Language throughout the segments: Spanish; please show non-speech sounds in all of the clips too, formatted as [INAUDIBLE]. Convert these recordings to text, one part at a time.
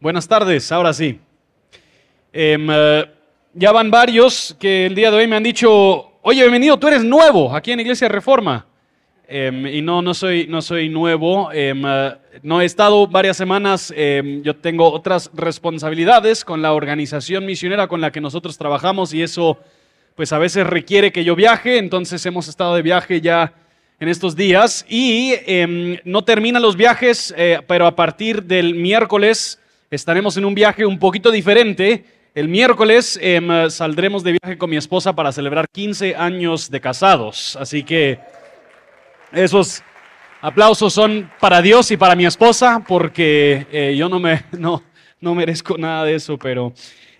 Buenas tardes, ahora sí. Em, eh, ya van varios que el día de hoy me han dicho, oye, bienvenido, tú eres nuevo aquí en Iglesia Reforma. Em, y no, no soy, no soy nuevo. Em, eh, no he estado varias semanas. yo tengo otras responsabilidades con la organización misionera con la que nosotros trabajamos y eso, pues a veces requiere que yo viaje. Entonces hemos estado de viaje ya en estos días y no terminan los viajes, eh, pero a partir del miércoles estaremos en un viaje un poquito diferente. El miércoles em, saldremos de viaje con mi esposa para celebrar 15 años de casados. Así que esos aplausos son para Dios y para mi esposa, porque eh, yo no, me, [LAUGHS] no, no merezco nada de eso, pero...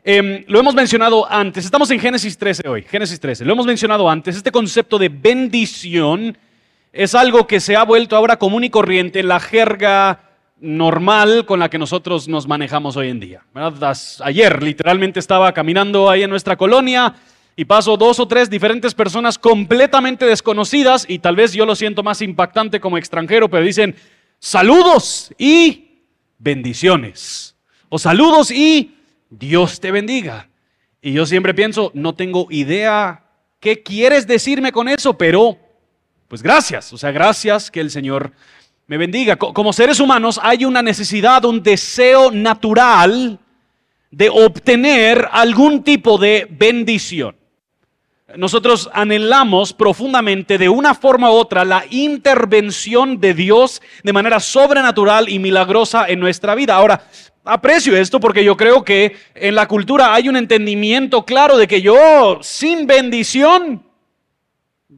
Em, lo hemos mencionado antes, estamos en Génesis 13 hoy, Génesis 13, lo hemos mencionado antes, este concepto de bendición es algo que se ha vuelto ahora común y corriente en la jerga normal con la que nosotros nos manejamos hoy en día. Ayer literalmente estaba caminando ahí en nuestra colonia y paso dos o tres diferentes personas completamente desconocidas y tal vez yo lo siento más impactante como extranjero, pero dicen saludos y bendiciones. O saludos y Dios te bendiga. Y yo siempre pienso, no tengo idea qué quieres decirme con eso, pero pues gracias. O sea, gracias que el Señor me bendiga. Como seres humanos hay una necesidad, un deseo natural de obtener algún tipo de bendición. Nosotros anhelamos profundamente de una forma u otra la intervención de Dios de manera sobrenatural y milagrosa en nuestra vida. Ahora, aprecio esto porque yo creo que en la cultura hay un entendimiento claro de que yo sin bendición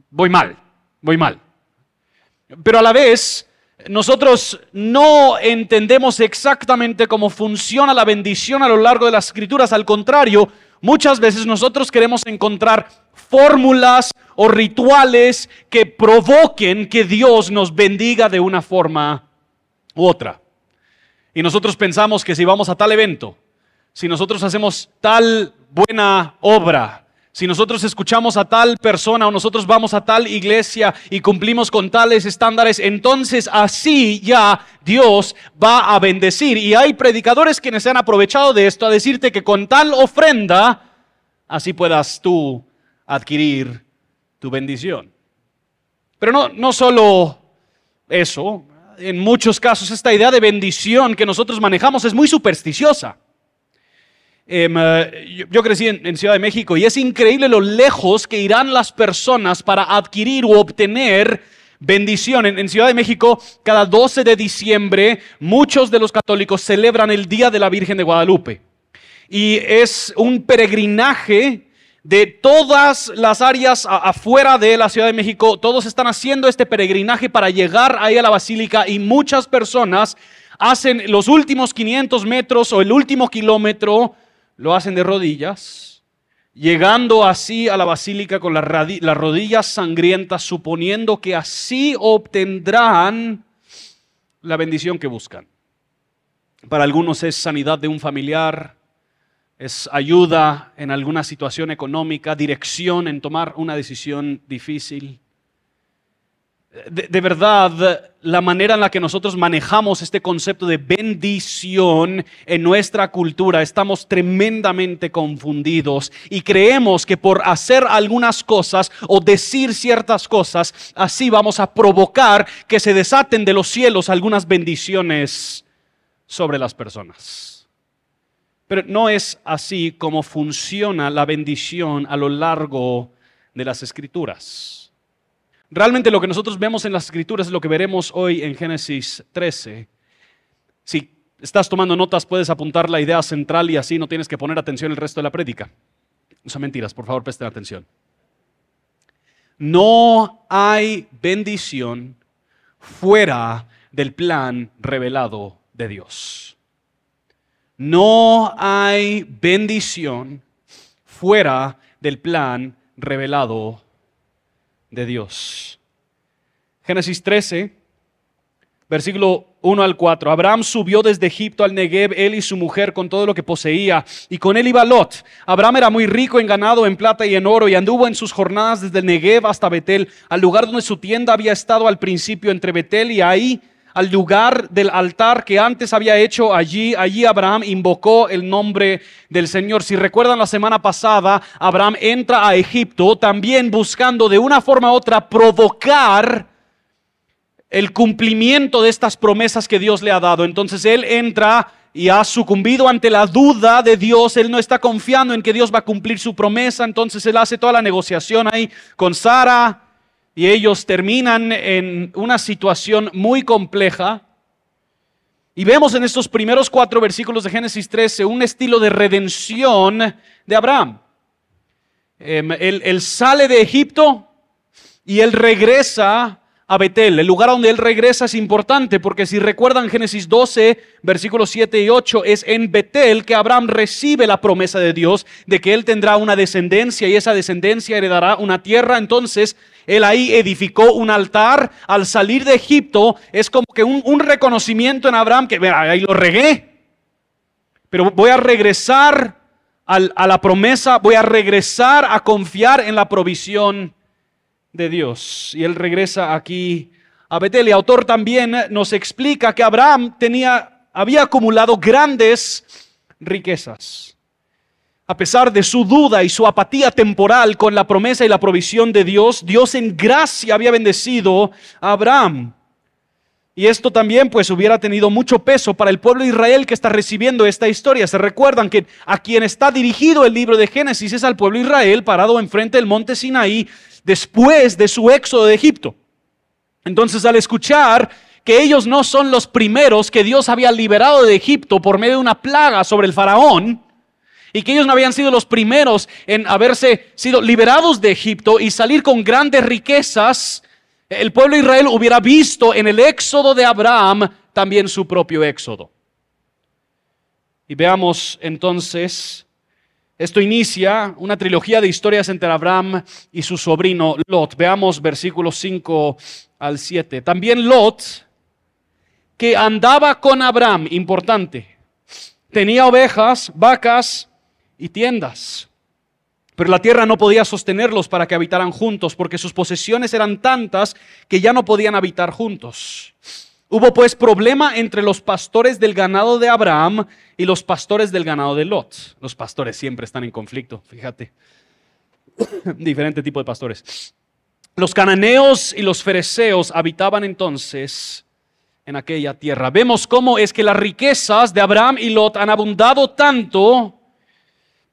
voy mal, voy mal. Pero a la vez nosotros no entendemos exactamente cómo funciona la bendición a lo largo de las escrituras. Al contrario, muchas veces nosotros queremos encontrar fórmulas o rituales que provoquen que Dios nos bendiga de una forma u otra. Y nosotros pensamos que si vamos a tal evento, si nosotros hacemos tal buena obra, si nosotros escuchamos a tal persona o nosotros vamos a tal iglesia y cumplimos con tales estándares, entonces así ya Dios va a bendecir. Y hay predicadores quienes se han aprovechado de esto a decirte que con tal ofrenda, así puedas tú adquirir tu bendición. Pero no, no solo eso, en muchos casos esta idea de bendición que nosotros manejamos es muy supersticiosa. Em, eh, yo, crecí en, Ciudad de México y es increíble lo lejos que irán las personas para adquirir o obtener bendición. En, Ciudad de México, cada 12 de diciembre, muchos de los católicos celebran el Día de la Virgen de Guadalupe. Y es un peregrinaje de todas las áreas afuera de la Ciudad de México. Todos están haciendo este peregrinaje para llegar ahí a la basílica y muchas personas hacen los últimos 500 metros o el último kilómetro lo hacen de rodillas, llegando así a la basílica con las, rodillas sangrientas, suponiendo que así obtendrán la bendición que buscan. Para algunos es sanidad de un familiar, es ayuda en alguna situación económica, dirección en tomar una decisión difícil de, verdad la manera en la que nosotros manejamos este concepto de bendición en nuestra cultura. Estamos tremendamente confundidos y creemos que por hacer algunas cosas o decir ciertas cosas, así vamos a provocar que se desaten de los cielos algunas bendiciones sobre las personas. Pero no es así como funciona la bendición a lo largo de las escrituras. Realmente lo que nosotros vemos en las escrituras es lo que veremos hoy en Génesis 13. Si estás tomando notas, puedes apuntar la idea central y así no tienes que poner atención el resto de la prédica. No son mentiras, por favor, presten atención. No hay bendición fuera del plan revelado de Dios. No hay bendición fuera del plan revelado de Dios. Génesis 13, versículo 1 al 4. Abraham subió desde Egipto al Negev, él y su mujer con todo lo que poseía, y con él iba Lot. Abraham era muy rico en ganado, en plata y en oro, y anduvo en sus jornadas desde el Negev hasta Betel, al lugar donde su tienda había estado al principio entre Betel y ahí al lugar del altar que antes había hecho allí. Allí Abraham invocó el nombre del Señor. Si recuerdan la semana pasada, Abraham entra a Egipto también buscando de una forma u otra provocar el cumplimiento de estas promesas que Dios le ha dado. Entonces él entra y ha sucumbido ante la duda de Dios, él no está confiando en que Dios va a cumplir su promesa, entonces él hace toda la negociación ahí con Sara y ellos terminan en una situación muy compleja. Y vemos en estos primeros cuatro versículos de Génesis 13 un estilo de redención de Abraham. Em, él, sale de Egipto y él regresa a Betel. El lugar donde él regresa es importante porque si recuerdan Génesis 12, versículos 7 y 8, es en Betel que Abraham recibe la promesa de Dios de que él tendrá una descendencia y esa descendencia heredará una tierra. Entonces, él ahí edificó un altar. Al salir de Egipto es como que un, reconocimiento en Abraham que, mira, ahí lo regué, pero voy a regresar a la promesa, voy a regresar a confiar en la provisión de Dios. Y él regresa aquí a Betel. Y autor también nos explica que Abraham tenía, había acumulado grandes riquezas. A pesar de su duda y su apatía temporal con la promesa y la provisión de Dios, Dios en gracia había bendecido a Abraham. Y esto también pues hubiera tenido mucho peso para el pueblo de Israel que está recibiendo esta historia. Se recuerdan que a quien está dirigido el libro de Génesis es al pueblo de Israel parado enfrente del monte Sinaí después de su éxodo de Egipto. Entonces al escuchar que ellos no son los primeros que Dios había liberado de Egipto por medio de una plaga sobre el faraón, y que ellos no habían sido los primeros en haberse sido liberados de Egipto y salir con grandes riquezas, el pueblo de Israel hubiera visto en el éxodo de Abraham también su propio éxodo. Y veamos entonces esto inicia una trilogía de historias entre Abraham y su sobrino Lot. Veamos versículos 5 al 7. También Lot, que andaba con Abraham, importante, tenía ovejas, vacas y tiendas. Pero la tierra no podía sostenerlos para que habitaran juntos, porque sus posesiones eran tantas que ya no podían habitar juntos. Hubo pues problema entre los pastores del ganado de Abraham y los pastores del ganado de Lot. Los pastores siempre están en conflicto, fíjate. [COUGHS] Diferente tipo de pastores. Los cananeos y los fereceos habitaban entonces en aquella tierra. Vemos cómo es que las riquezas de Abraham y Lot han abundado tanto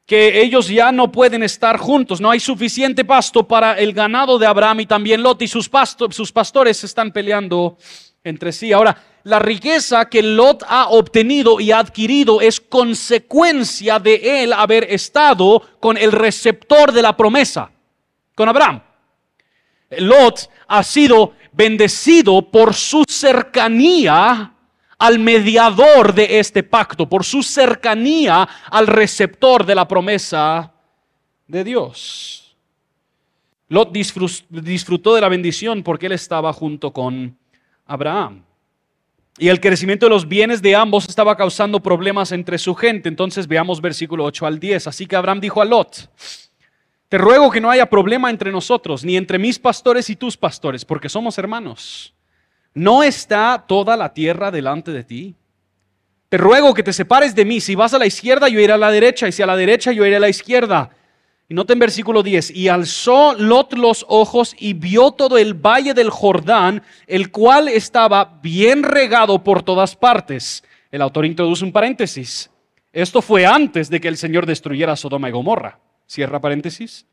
que ellos ya no pueden estar juntos. No hay suficiente pasto para el ganado de Abraham y también Lot y sus, pastores están peleando entre sí. Ahora, la riqueza que Lot ha obtenido y adquirido es consecuencia de él haber estado con el receptor de la promesa, con Abraham. Lot ha sido bendecido por su cercanía al mediador de este pacto, por su cercanía al receptor de la promesa de Dios. Lot disfrutó de la bendición porque él estaba junto con Abraham. Y el crecimiento de los bienes de ambos estaba causando problemas entre su gente. Entonces veamos versículo 8 al 10. Así que Abraham dijo a Lot, te ruego que no haya problema entre nosotros, ni entre mis pastores y tus pastores, porque somos hermanos. ¿No está toda la tierra delante de ti? Te ruego que te separes de mí. Si vas a la izquierda, yo iré a la derecha, y si a la derecha, yo iré a la izquierda. Y noten versículo 10, y alzó Lot los ojos y vio todo el valle del Jordán, el cual estaba bien regado por todas partes. El autor introduce un paréntesis. Esto fue antes de que el Señor destruyera Sodoma y Gomorra. Cierra paréntesis.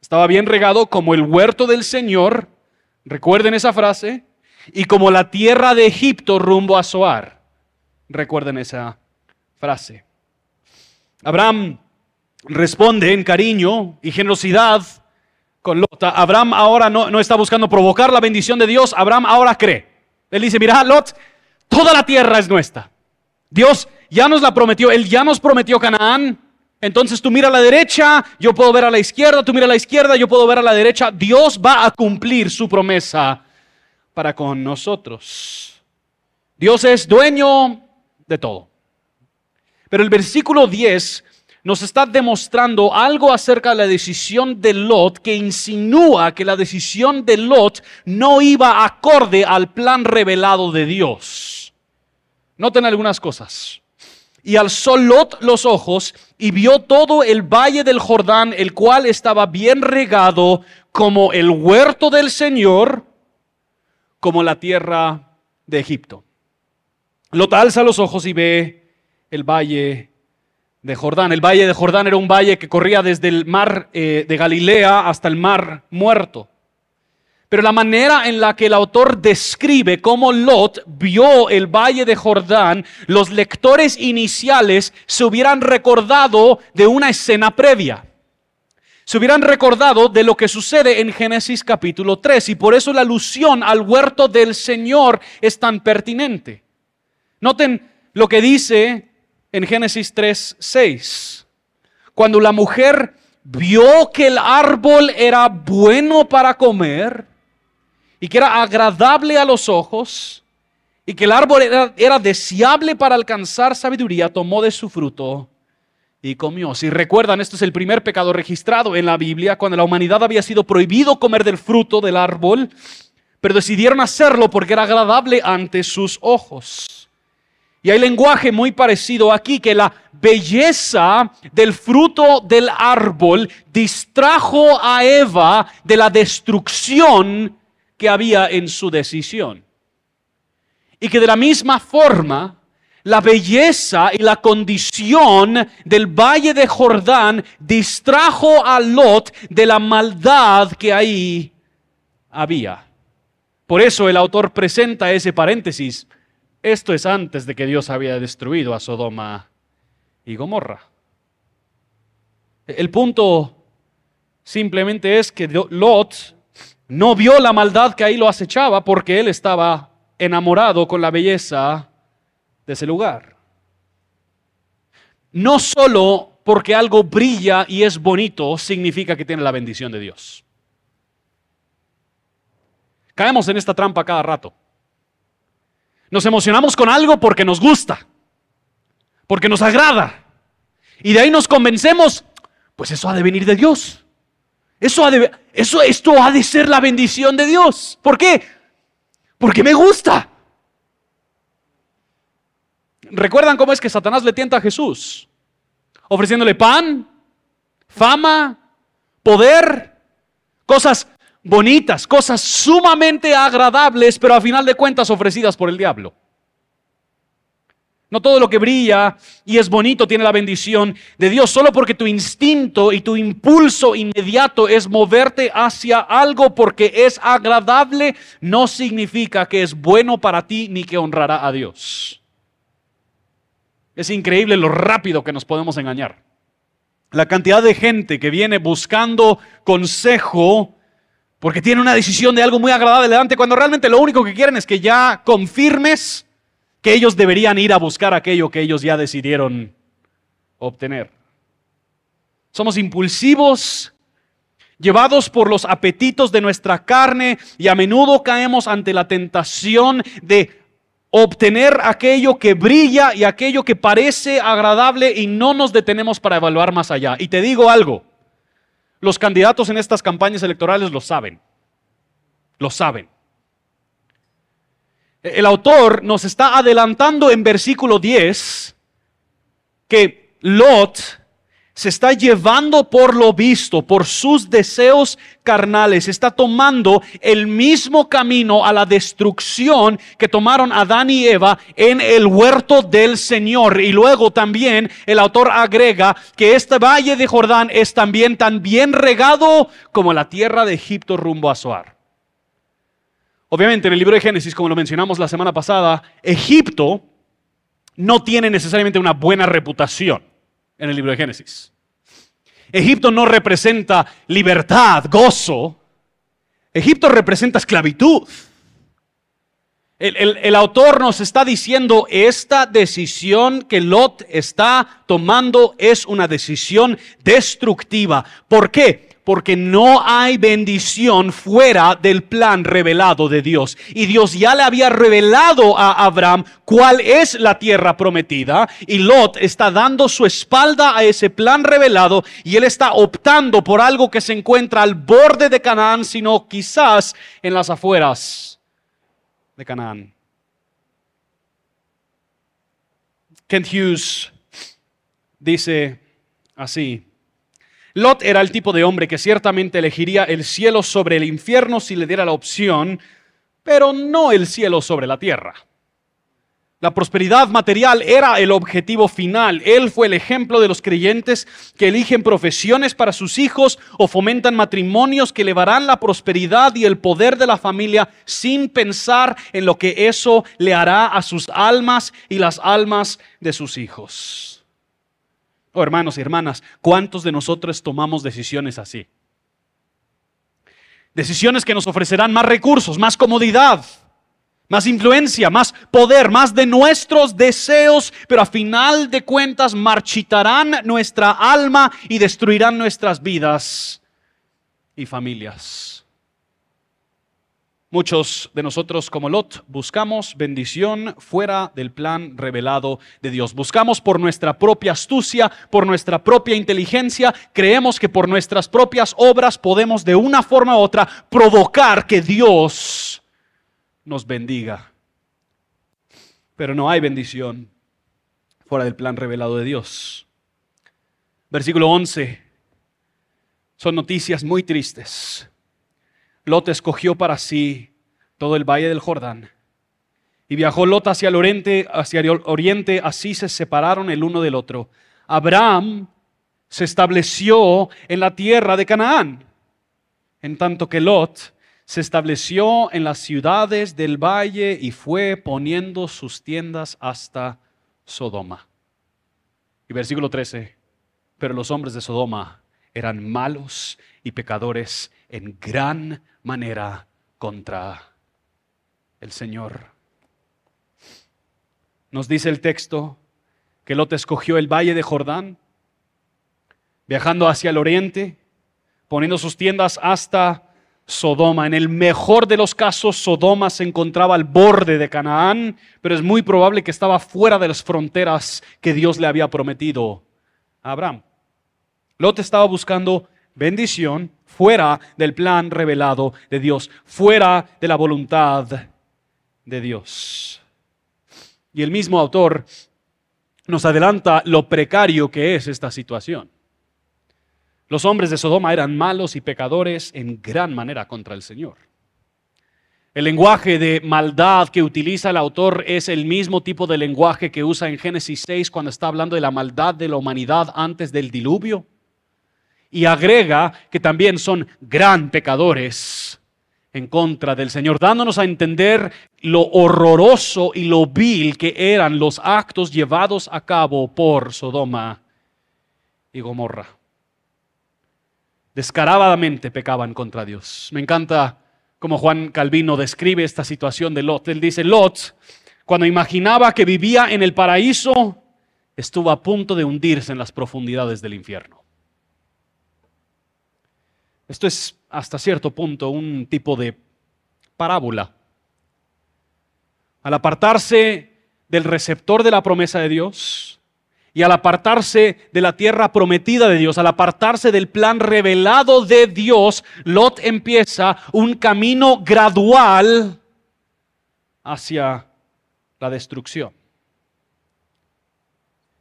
Estaba bien regado como el huerto del Señor, recuerden esa frase, y como la tierra de Egipto rumbo a Zoar. Recuerden esa frase. Abraham responde en cariño y generosidad con Lot. Abraham ahora no, no, está buscando provocar la bendición de Dios, Abraham ahora cree. Él dice, mira, Lot, toda la tierra es nuestra. Dios ya nos la prometió, Él ya nos prometió Canaán. Entonces tú mira a la derecha, yo puedo ver a la izquierda, tú mira a la izquierda, yo puedo ver a la derecha. Dios va a cumplir su promesa para con nosotros. Dios es dueño de todo. Pero el versículo 10 nos está demostrando algo acerca de la decisión de Lot que insinúa que la decisión de Lot no iba acorde al plan revelado de Dios. Noten algunas cosas. Y alzó Lot los ojos y vio todo el valle del Jordán, el cual estaba bien regado como el huerto del Señor, como la tierra de Egipto. Lot alza los ojos y ve el valle de Jordán. El valle de Jordán era un valle que corría desde el mar eh, de Galilea hasta el mar muerto. Pero la manera en la que el autor describe cómo Lot vio el valle de Jordán, los lectores iniciales se hubieran recordado de una escena previa. Se hubieran recordado de lo que sucede en Génesis capítulo 3 y por eso la alusión al huerto del Señor es tan pertinente. Noten lo que dice en Génesis 3, 6. Cuando la mujer vio que el árbol era bueno para comer y que era agradable a los ojos y que el árbol era, era deseable para alcanzar sabiduría, tomó de su fruto y comió. Si recuerdan, esto es el primer pecado registrado en la Biblia, cuando la humanidad había sido prohibido comer del fruto del árbol, pero decidieron hacerlo porque era agradable ante sus ojos. Y hay lenguaje muy parecido aquí, que la belleza del fruto del árbol distrajo a Eva de la destrucción que había en su decisión. Y que de la misma forma, la belleza y la condición del valle de Jordán distrajo a Lot de la maldad que ahí había. Por eso el autor presenta ese paréntesis esto es antes de que Dios había destruido a Sodoma y Gomorra. El punto simplemente es que Lot no vio la maldad que ahí lo acechaba porque él estaba enamorado con la belleza de ese lugar. No solo porque algo brilla y es bonito significa que tiene la bendición de Dios. Caemos en esta trampa cada rato. Nos emocionamos con algo porque nos gusta, porque nos agrada. Y de ahí nos convencemos, pues eso ha de venir de Dios. Eso, ha de, eso esto ha de ser la bendición de Dios. ¿Por qué? Porque me gusta. ¿Recuerdan cómo es que Satanás le tienta a Jesús? Ofreciéndole pan, fama, poder, cosas bonitas, cosas sumamente agradables, pero a final de cuentas ofrecidas por el diablo. No todo lo que brilla y es bonito tiene la bendición de Dios. Solo porque tu instinto y tu impulso inmediato es moverte hacia algo porque es agradable, no significa que es bueno para ti ni que honrará a Dios. Es increíble lo rápido que nos podemos engañar. La cantidad de gente que viene buscando consejo porque tienen una decisión de algo muy agradable delante cuando realmente lo único que quieren es que ya confirmes que ellos deberían ir a buscar aquello que ellos ya decidieron obtener. Somos impulsivos, llevados por los apetitos de nuestra carne y a menudo caemos ante la tentación de obtener aquello que brilla y aquello que parece agradable y no nos detenemos para evaluar más allá. Y te digo algo, los candidatos en estas campañas electorales lo saben. Lo saben. El autor nos está adelantando en versículo 10 que Lot se está llevando por lo visto, por sus deseos carnales, está tomando el mismo camino a la destrucción que tomaron Adán y Eva en el huerto del Señor. Y luego también el autor agrega que este valle de Jordán es también tan bien regado como la tierra de Egipto rumbo a Zoar. Obviamente en el libro de Génesis, como lo mencionamos la semana pasada, Egipto no tiene necesariamente una buena reputación en el libro de Génesis. Egipto no representa libertad, gozo. Egipto representa esclavitud. El, el, autor nos está diciendo, esta decisión que Lot está tomando es una decisión destructiva. ¿Por qué? Porque no hay bendición fuera del plan revelado de Dios. Y Dios ya le había revelado a Abraham cuál es la tierra prometida. Y Lot está dando su espalda a ese plan revelado y él está optando por algo que se encuentra al borde de Canaán, sino quizás en las afueras de Canaán. Kent Hughes dice así. Lot era el tipo de hombre que ciertamente elegiría el cielo sobre el infierno si le diera la opción, pero no el cielo sobre la tierra. La prosperidad material era el objetivo final. Él fue el ejemplo de los creyentes que eligen profesiones para sus hijos o fomentan matrimonios que elevarán la prosperidad y el poder de la familia sin pensar en lo que eso le hará a sus almas y las almas de sus hijos. Oh, hermanos y hermanas, ¿cuántos de nosotros tomamos decisiones así? Decisiones que nos ofrecerán más recursos, más comodidad, más influencia, más poder, más de nuestros deseos, pero a final de cuentas marchitarán nuestra alma y destruirán nuestras vidas y familias. Muchos de nosotros como Lot buscamos bendición fuera del plan revelado de Dios. Buscamos por nuestra propia astucia, por nuestra propia inteligencia, creemos que por nuestras propias obras podemos de una forma u otra provocar que Dios nos bendiga. Pero no hay bendición fuera del plan revelado de Dios. Versículo 11. Son noticias muy tristes. Lot escogió para sí todo el valle del Jordán. Y viajó Lot hacia el oriente, hacia el oriente, así se separaron el uno del otro. Abraham se estableció en la tierra de Canaán, en tanto que Lot se estableció en las ciudades del valle y fue poniendo sus tiendas hasta Sodoma. Y versículo 13, pero los hombres de Sodoma eran malos y pecadores en gran manera contra el Señor. Nos dice el texto que Lot escogió el valle de Jordán, viajando hacia el oriente, poniendo sus tiendas hasta Sodoma. En el mejor de los casos, Sodoma se encontraba al borde de Canaán, pero es muy probable que estaba fuera de las fronteras que Dios le había prometido a Abraham. Lot estaba buscando bendición fuera del plan revelado de Dios, fuera de la voluntad de Dios. Y el mismo autor nos adelanta lo precario que es esta situación. Los hombres de Sodoma eran malos y pecadores en gran manera contra el Señor. El lenguaje de maldad que utiliza el autor es el mismo tipo de lenguaje que usa en Génesis 6 cuando está hablando de la maldad de la humanidad antes del diluvio y agrega que también son gran pecadores en contra del Señor, dándonos a entender lo horroroso y lo vil que eran los actos llevados a cabo por Sodoma y Gomorra. Descaradamente pecaban contra Dios. Me encanta cómo Juan Calvino describe esta situación de Lot. Él dice, Lot, cuando imaginaba que vivía en el paraíso, estuvo a punto de hundirse en las profundidades del infierno. Esto es hasta cierto punto un tipo de parábola. Al apartarse del receptor de la promesa de Dios y al apartarse de la tierra prometida de Dios, al apartarse del plan revelado de Dios, Lot empieza un camino gradual hacia la destrucción.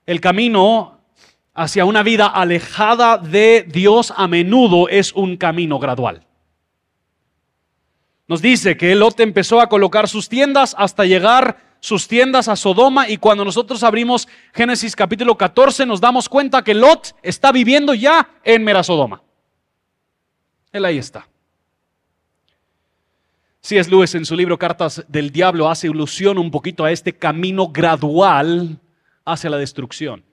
El camino hacia una vida alejada de Dios a menudo es un camino gradual. Nos dice que Lot empezó a colocar sus tiendas hasta llegar sus tiendas a Sodoma y cuando nosotros abrimos Génesis capítulo 14 nos damos cuenta que Lot está viviendo ya en Mera Sodoma. Él ahí está. C.S. Lewis en su libro Cartas del Diablo hace ilusión un poquito a este camino gradual hacia la destrucción.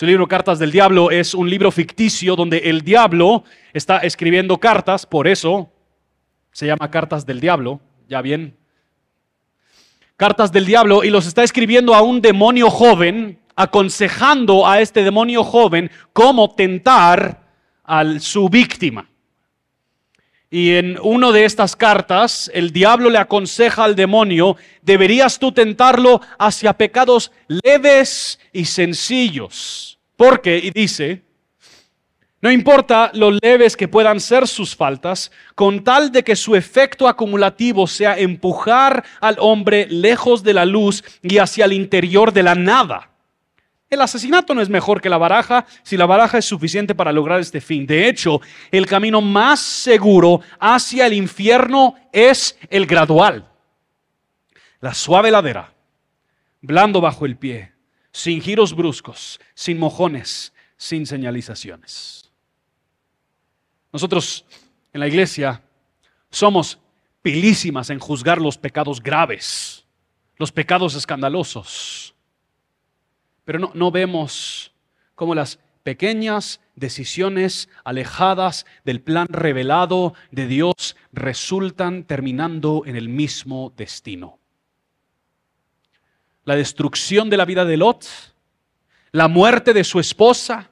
Su libro Cartas del Diablo es un libro ficticio donde el diablo está escribiendo cartas, por eso se llama Cartas del Diablo, ya bien. Cartas del Diablo y los está escribiendo a un demonio joven, aconsejando a este demonio joven cómo tentar a su víctima. Y en una de estas cartas, el diablo le aconseja al demonio, deberías tú tentarlo hacia pecados leves y sencillos. Porque, y dice, no importa lo leves que puedan ser sus faltas, con tal de que su efecto acumulativo sea empujar al hombre lejos de la luz y hacia el interior de la nada. El asesinato no es mejor que la baraja si la baraja es suficiente para lograr este fin. De hecho, el camino más seguro hacia el infierno es el gradual. La suave ladera, blando bajo el pie, sin giros bruscos, sin mojones, sin señalizaciones. Nosotros en la iglesia somos pilísimas en juzgar los pecados graves, los pecados escandalosos pero no, vemos cómo las pequeñas decisiones alejadas del plan revelado de Dios resultan terminando en el mismo destino. La destrucción de la vida de Lot, la muerte de su esposa,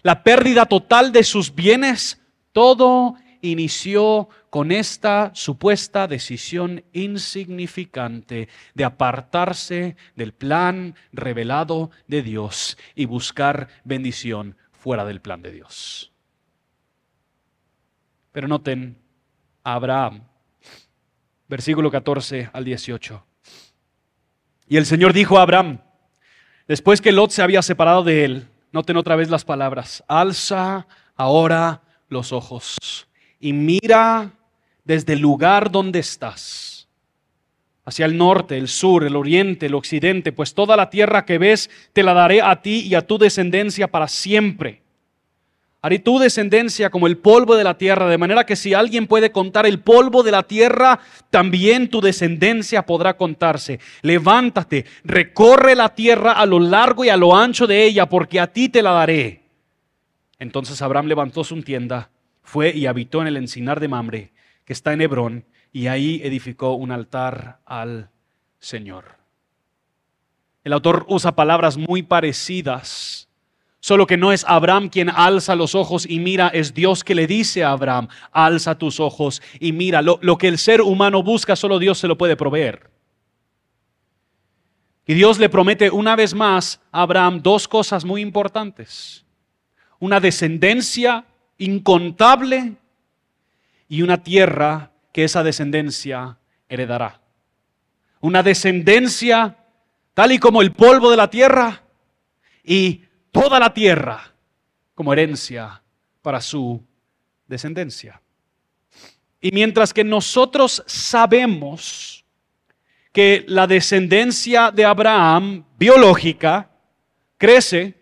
la pérdida total de sus bienes, todo inició con esta supuesta decisión insignificante de apartarse del plan revelado de Dios y buscar bendición fuera del plan de Dios. Pero noten Abraham, versículo 14 al 18. Y el Señor dijo a Abraham, después que Lot se había separado de él, noten otra vez las palabras, alza ahora los ojos y mira desde el lugar donde estás, hacia el norte, el sur, el oriente, el occidente, pues toda la tierra que ves te la daré a ti y a tu descendencia para siempre. Haré tu descendencia como el polvo de la tierra, de manera que si alguien puede contar el polvo de la tierra, también tu descendencia podrá contarse. Levántate, recorre la tierra a lo largo y a lo ancho de ella, porque a ti te la daré. Entonces Abraham levantó su tienda fue y habitó en el encinar de Mamre, que está en Hebrón, y ahí edificó un altar al Señor. El autor usa palabras muy parecidas, solo que no es Abraham quien alza los ojos y mira, es Dios que le dice a Abraham, alza tus ojos y mira, lo, lo que el ser humano busca, solo Dios se lo puede proveer. Y Dios le promete una vez más a Abraham dos cosas muy importantes. Una descendencia incontable y una tierra que esa descendencia heredará. Una descendencia tal y como el polvo de la tierra y toda la tierra como herencia para su descendencia. Y mientras que nosotros sabemos que la descendencia de Abraham biológica crece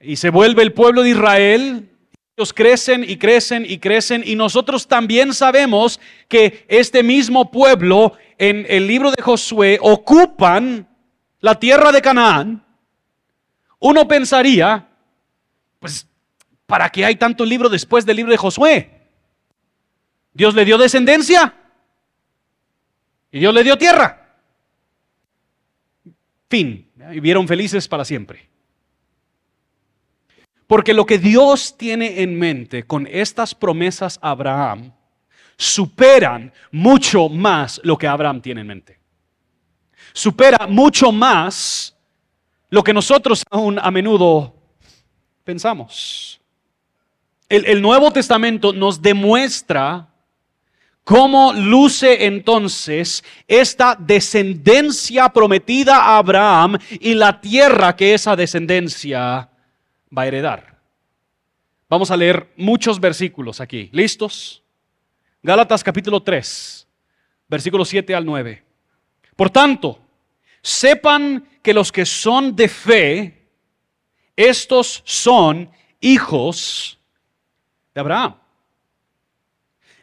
y se vuelve el pueblo de Israel ellos crecen y crecen y crecen y nosotros también sabemos que este mismo pueblo en el libro de Josué ocupan la tierra de Canaán. Uno pensaría, pues, ¿para qué hay tanto libro después del libro de Josué? Dios le dio descendencia y Dios le dio tierra. Fin, vivieron felices para siempre. Porque lo que Dios tiene en mente con estas promesas a Abraham superan mucho más lo que Abraham tiene en mente. Supera mucho más lo que nosotros aún a menudo pensamos. El, el Nuevo Testamento nos demuestra cómo luce entonces esta descendencia prometida a Abraham y la tierra que esa descendencia va a heredar. Vamos a leer muchos versículos aquí. ¿Listos? Gálatas capítulo 3, versículos 7 al 9. Por tanto, sepan que los que son de fe, estos son hijos de Abraham.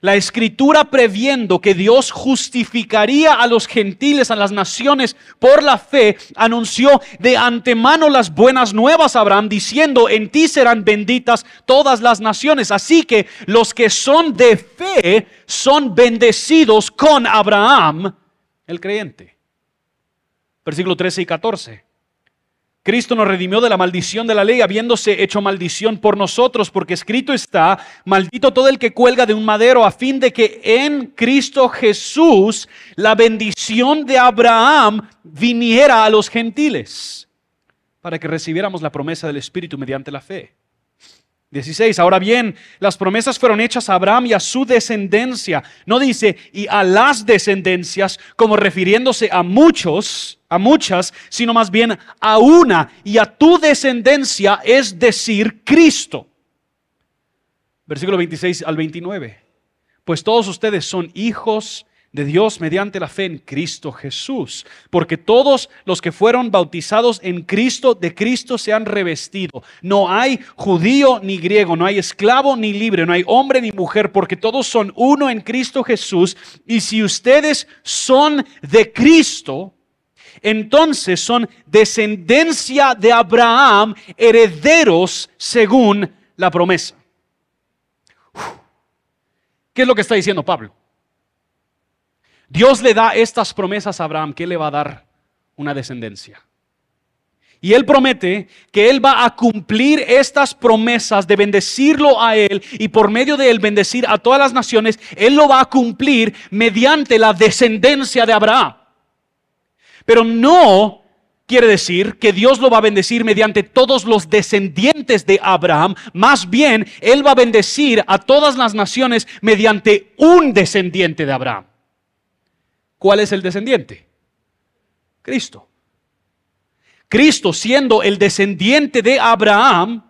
La escritura previendo que Dios justificaría a los gentiles, a las naciones, por la fe, anunció de antemano las buenas nuevas a Abraham, diciendo, en ti serán benditas todas las naciones. Así que los que son de fe son bendecidos con Abraham, el creyente. Versículo 13 y 14. Cristo nos redimió de la maldición de la ley, habiéndose hecho maldición por nosotros, porque escrito está, maldito todo el que cuelga de un madero, a fin de que en Cristo Jesús la bendición de Abraham viniera a los gentiles, para que recibiéramos la promesa del Espíritu mediante la fe. 16. Ahora bien, las promesas fueron hechas a Abraham y a su descendencia. No dice y a las descendencias como refiriéndose a muchos, a muchas, sino más bien a una y a tu descendencia, es decir, Cristo. Versículo 26 al 29. Pues todos ustedes son hijos de Dios mediante la fe en Cristo Jesús. Porque todos los que fueron bautizados en Cristo, de Cristo se han revestido. No hay judío ni griego, no hay esclavo ni libre, no hay hombre ni mujer, porque todos son uno en Cristo Jesús. Y si ustedes son de Cristo, entonces son descendencia de Abraham, herederos según la promesa. ¿Qué es lo que está diciendo Pablo? Dios le da estas promesas a Abraham, que le va a dar una descendencia. Y él promete que él va a cumplir estas promesas de bendecirlo a él y por medio de él bendecir a todas las naciones. Él lo va a cumplir mediante la descendencia de Abraham. Pero no quiere decir que Dios lo va a bendecir mediante todos los descendientes de Abraham. Más bien, él va a bendecir a todas las naciones mediante un descendiente de Abraham. ¿Cuál es el descendiente? Cristo. Cristo siendo el descendiente de Abraham,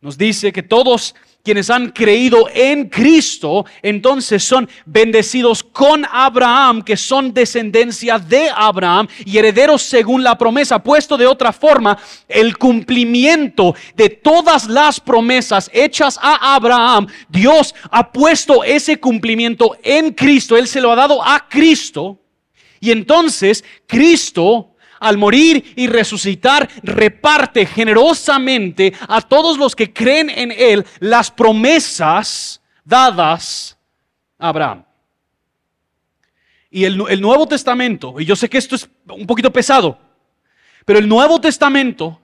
nos dice que todos quienes han creído en Cristo, entonces son bendecidos con Abraham, que son descendencia de Abraham y herederos según la promesa. Puesto de otra forma, el cumplimiento de todas las promesas hechas a Abraham, Dios ha puesto ese cumplimiento en Cristo, Él se lo ha dado a Cristo. Y entonces Cristo al morir y resucitar, reparte generosamente a todos los que creen en Él las promesas dadas a Abraham. Y el, Nuevo Testamento, y yo sé que esto es un poquito pesado, pero el Nuevo Testamento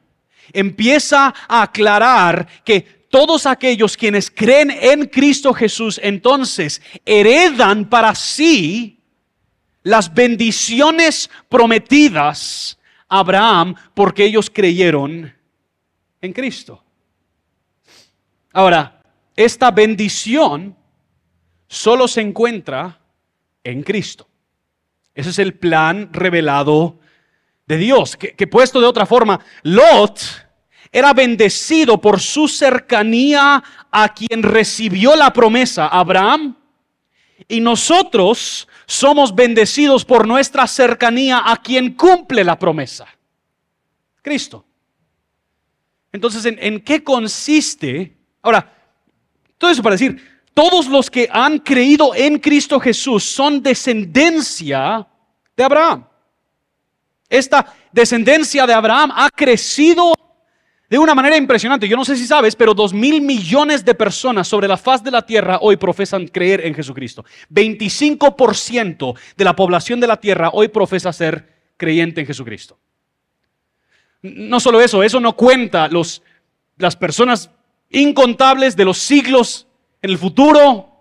empieza a aclarar que todos aquellos quienes creen en Cristo Jesús entonces heredan para sí las bendiciones prometidas a Abraham porque ellos creyeron en Cristo. Ahora, esta bendición solo se encuentra en Cristo. Ese es el plan revelado de Dios. Que, puesto de otra forma, Lot era bendecido por su cercanía a quien recibió la promesa, Abraham, y nosotros somos bendecidos por nuestra cercanía a quien cumple la promesa, Cristo. Entonces, ¿en, qué consiste? Ahora, todo eso para decir, todos los que han creído en Cristo Jesús son descendencia de Abraham. Esta descendencia de Abraham ha crecido de una manera impresionante. Yo no sé si sabes, pero dos mil millones de personas sobre la faz de la tierra hoy profesan creer en Jesucristo. 25% de la población de la tierra hoy profesa ser creyente en Jesucristo. No solo eso, eso no cuenta los, las personas incontables de los siglos en el futuro,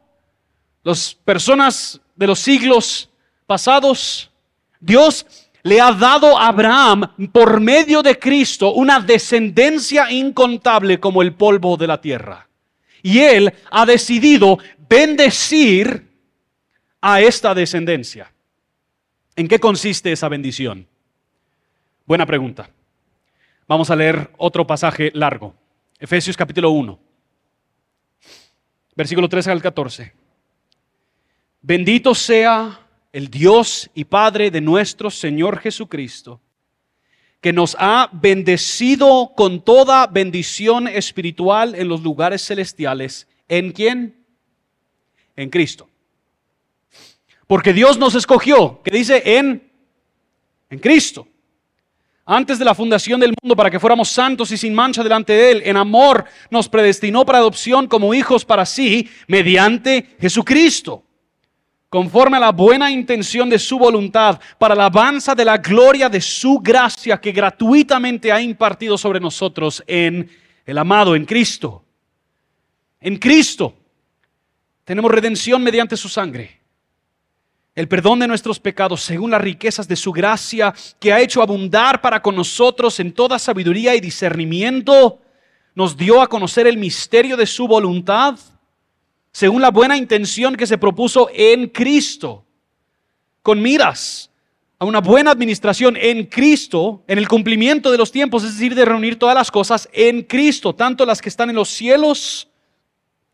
las personas de los siglos pasados. Dios le ha dado a Abraham por medio de Cristo una descendencia incontable como el polvo de la tierra. Y él ha decidido bendecir a esta descendencia. ¿En qué consiste esa bendición? Buena pregunta. Vamos a leer otro pasaje largo. Efesios capítulo 1, versículo 13 al 14. Bendito sea el Dios y Padre de nuestro Señor Jesucristo, que nos ha bendecido con toda bendición espiritual en los lugares celestiales. ¿En quién? En Cristo. Porque Dios nos escogió, que dice en, en Cristo. Antes de la fundación del mundo, para que fuéramos santos y sin mancha delante de Él, en amor nos predestinó para adopción como hijos para sí, mediante Jesucristo conforme a la buena intención de su voluntad, para la alabanza de la gloria de su gracia que gratuitamente ha impartido sobre nosotros en el amado, en Cristo. En Cristo tenemos redención mediante su sangre. El perdón de nuestros pecados según las riquezas de su gracia que ha hecho abundar para con nosotros en toda sabiduría y discernimiento, nos dio a conocer el misterio de su voluntad según la buena intención que se propuso en Cristo, con miras a una buena administración en Cristo, en el cumplimiento de los tiempos, es decir, de reunir todas las cosas en Cristo, tanto las que están en los cielos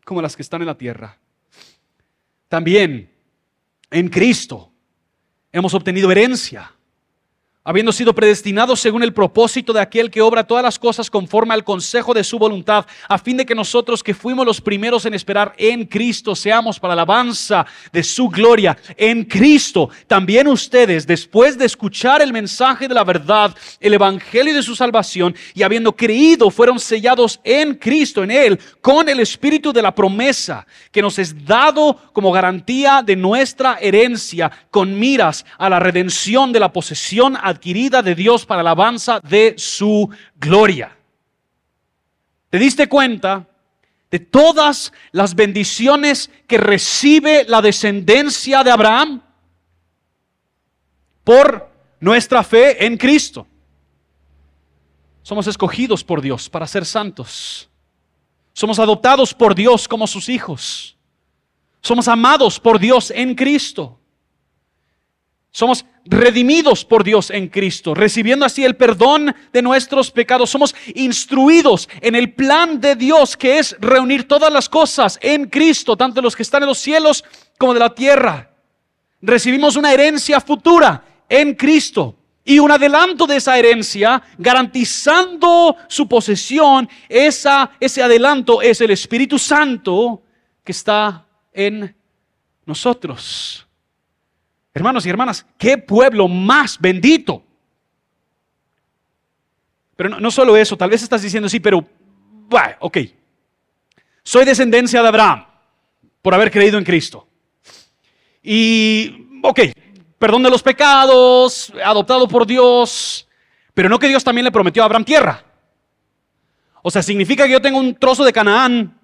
como las que están en la tierra. También en Cristo hemos obtenido herencia habiendo sido predestinados según el propósito de aquel que obra todas las cosas conforme al consejo de su voluntad, a fin de que nosotros que fuimos los primeros en esperar en Cristo seamos para la alabanza de su gloria. En Cristo también ustedes, después de escuchar el mensaje de la verdad, el evangelio de su salvación, y habiendo creído, fueron sellados en Cristo, en Él, con el espíritu de la promesa, que nos es dado como garantía de nuestra herencia, con miras a la redención de la posesión adquirida de Dios para la alabanza de su gloria. ¿Te diste cuenta de todas las bendiciones que recibe la descendencia de Abraham? Por nuestra fe en Cristo. Somos escogidos por Dios para ser santos. Somos adoptados por Dios como sus hijos. Somos amados por Dios en Cristo. Somos redimidos por Dios en Cristo, recibiendo así el perdón de nuestros pecados. Somos instruidos en el plan de Dios, que es reunir todas las cosas en Cristo, tanto los que están en los cielos como de la tierra. Recibimos una herencia futura en Cristo y un adelanto de esa herencia, garantizando su posesión. Esa, ese adelanto es el Espíritu Santo que está en nosotros. Hermanos y hermanas, qué pueblo más bendito. Pero no, solo eso, tal vez estás diciendo, sí, pero, ok, soy descendencia de Abraham por haber creído en Cristo. Y, ok, perdón de los pecados, adoptado por Dios, pero no que Dios también le prometió a Abraham tierra. O sea, significa que yo tengo un trozo de Canaán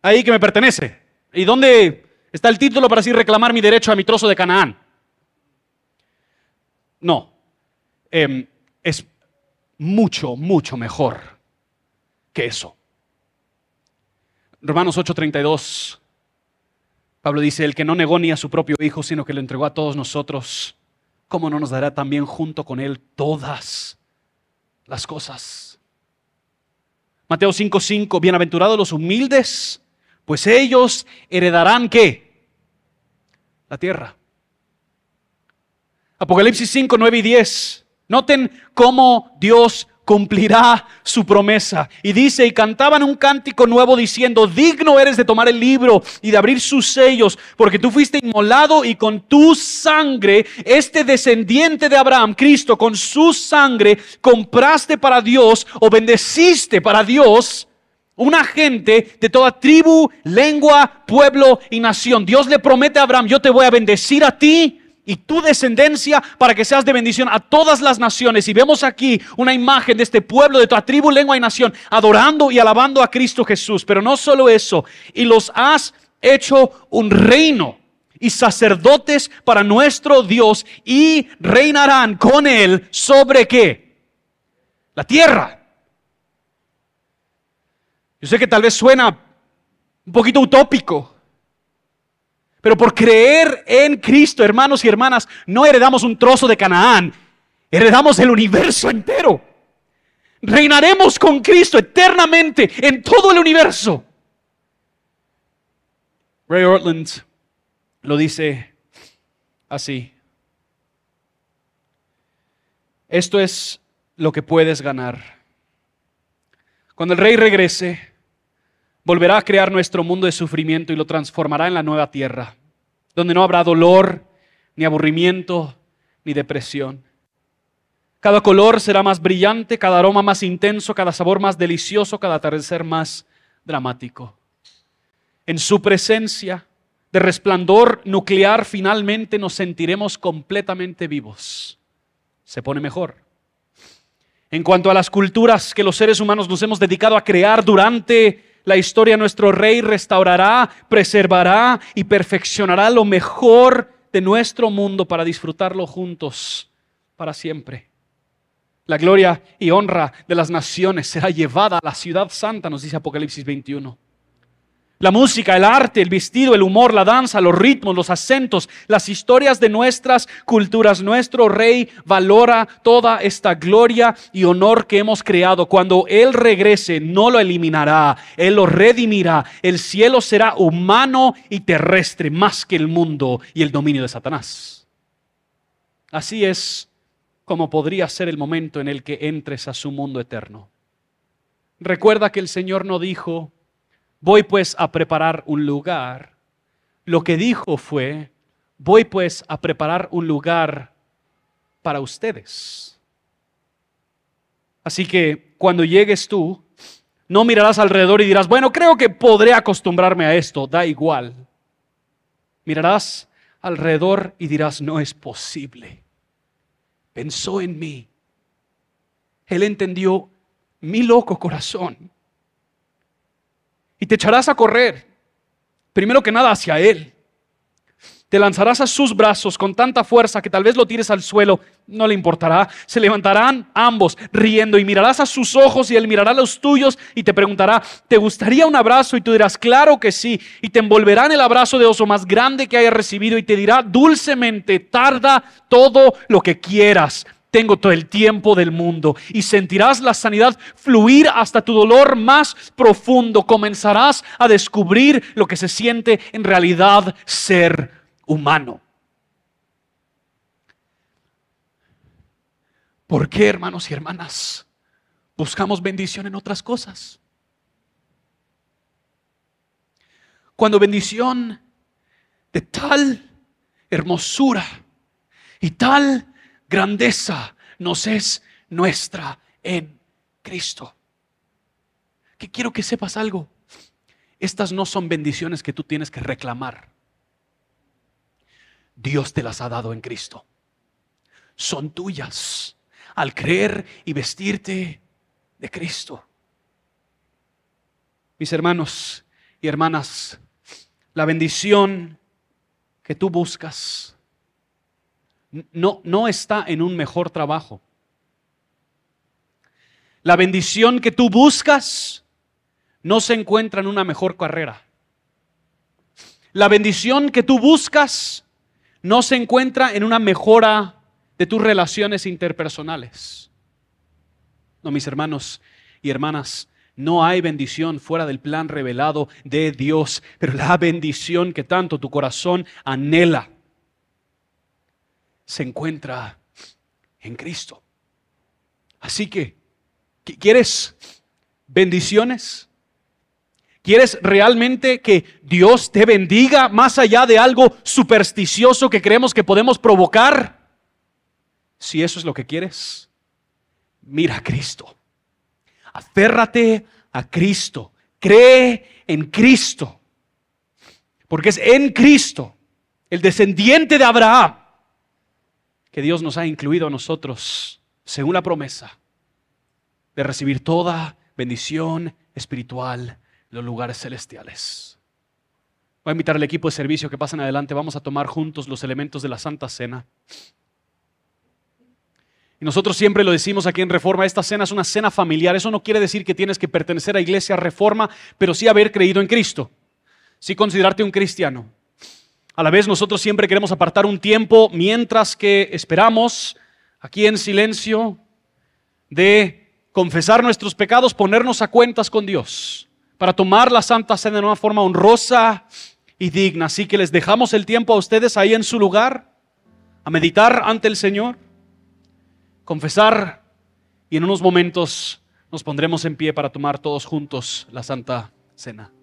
ahí que me pertenece. ¿Y dónde está el título para así reclamar mi derecho a mi trozo de Canaán? No, em, es mucho, mucho mejor que eso. Romanos 8:32, Pablo dice, el que no negó ni a su propio Hijo, sino que lo entregó a todos nosotros, ¿cómo no nos dará también junto con Él todas las cosas? Mateo 5:5, bienaventurados los humildes, pues ellos heredarán qué? La tierra. Apocalipsis 5, 9 y 10. Noten cómo Dios cumplirá su promesa. Y dice, y cantaban un cántico nuevo diciendo, digno eres de tomar el libro y de abrir sus sellos, porque tú fuiste inmolado y con tu sangre, este descendiente de Abraham, Cristo, con su sangre, compraste para Dios o bendeciste para Dios una gente de toda tribu, lengua, pueblo y nación. Dios le promete a Abraham, yo te voy a bendecir a ti y tu descendencia para que seas de bendición a todas las naciones. Y vemos aquí una imagen de este pueblo, de toda tribu, lengua y nación, adorando y alabando a Cristo Jesús. Pero no solo eso, y los has hecho un reino y sacerdotes para nuestro Dios y reinarán con él sobre qué? La tierra. Yo sé que tal vez suena un poquito utópico. Pero por creer en Cristo, hermanos y hermanas, no heredamos un trozo de Canaán, heredamos el universo entero. Reinaremos con Cristo eternamente en todo el universo. Ray Ortland lo dice así. Esto es lo que puedes ganar. Cuando el rey regrese, volverá a crear nuestro mundo de sufrimiento y lo transformará en la nueva tierra, donde no habrá dolor, ni aburrimiento, ni depresión. Cada color será más brillante, cada aroma más intenso, cada sabor más delicioso, cada atardecer más dramático. En su presencia de resplandor nuclear, finalmente nos sentiremos completamente vivos. Se pone mejor. En cuanto a las culturas que los seres humanos nos hemos dedicado a crear durante la historia, nuestro rey restaurará, preservará y perfeccionará lo mejor de nuestro mundo para disfrutarlo juntos para siempre. La gloria y honra de las naciones será llevada a la ciudad santa, nos dice Apocalipsis 21. La música, el arte, el vestido, el humor, la danza, los ritmos, los acentos, las historias de nuestras culturas. Nuestro rey valora toda esta gloria y honor que hemos creado. Cuando Él regrese, no lo eliminará, Él lo redimirá. El cielo será humano y terrestre más que el mundo y el dominio de Satanás. Así es como podría ser el momento en el que entres a su mundo eterno. Recuerda que el Señor no dijo, Voy pues a preparar un lugar. Lo que dijo fue, voy pues a preparar un lugar para ustedes. Así que cuando llegues tú, no mirarás alrededor y dirás, bueno, creo que podré acostumbrarme a esto, da igual. Mirarás alrededor y dirás, no es posible. Pensó en mí. Él entendió mi loco corazón y te echarás a correr, primero que nada hacia Él. Te lanzarás a sus brazos con tanta fuerza que tal vez lo tires al suelo, no le importará. Se levantarán ambos riendo y mirarás a sus ojos y Él mirará a los tuyos y te preguntará, ¿te gustaría un abrazo? Y tú dirás, claro que sí. Y te envolverá en el abrazo de oso más grande que haya recibido y te dirá dulcemente, tarda todo lo que quieras tengo todo el tiempo del mundo y sentirás la sanidad fluir hasta tu dolor más profundo. Comenzarás a descubrir lo que se siente en realidad ser humano. ¿Por qué, hermanos y hermanas, buscamos bendición en otras cosas? Cuando bendición de tal hermosura y tal grandeza nos es nuestra en Cristo. Que quiero que sepas algo. Estas no son bendiciones que tú tienes que reclamar. Dios te las ha dado en Cristo. Son tuyas al creer y vestirte de Cristo. Mis hermanos y hermanas, la bendición que tú buscas no, no está en un mejor trabajo. La bendición que tú buscas no se encuentra en una mejor carrera. La bendición que tú buscas no se encuentra en una mejora de tus relaciones interpersonales. No, mis hermanos y hermanas, no hay bendición fuera del plan revelado de Dios, pero la bendición que tanto tu corazón anhela se encuentra en Cristo. Así que, ¿quieres bendiciones? ¿Quieres realmente que Dios te bendiga más allá de algo supersticioso que creemos que podemos provocar? Si eso es lo que quieres, mira a Cristo. Aférrate a Cristo. Cree en Cristo. Porque es en Cristo, el descendiente de Abraham, que Dios nos ha incluido a nosotros, según la promesa, de recibir toda bendición espiritual en los lugares celestiales. Voy a invitar al equipo de servicio que pasen adelante. Vamos a tomar juntos los elementos de la Santa Cena. Y nosotros siempre lo decimos aquí en Reforma, esta cena es una cena familiar. Eso no quiere decir que tienes que pertenecer a Iglesia Reforma, pero sí haber creído en Cristo. Sí considerarte un cristiano. A la vez nosotros siempre queremos apartar un tiempo mientras que esperamos aquí en silencio de confesar nuestros pecados, ponernos a cuentas con Dios, para tomar la Santa Cena de una forma honrosa y digna. Así que les dejamos el tiempo a ustedes ahí en su lugar, a meditar ante el Señor, confesar y en unos momentos nos pondremos en pie para tomar todos juntos la Santa Cena.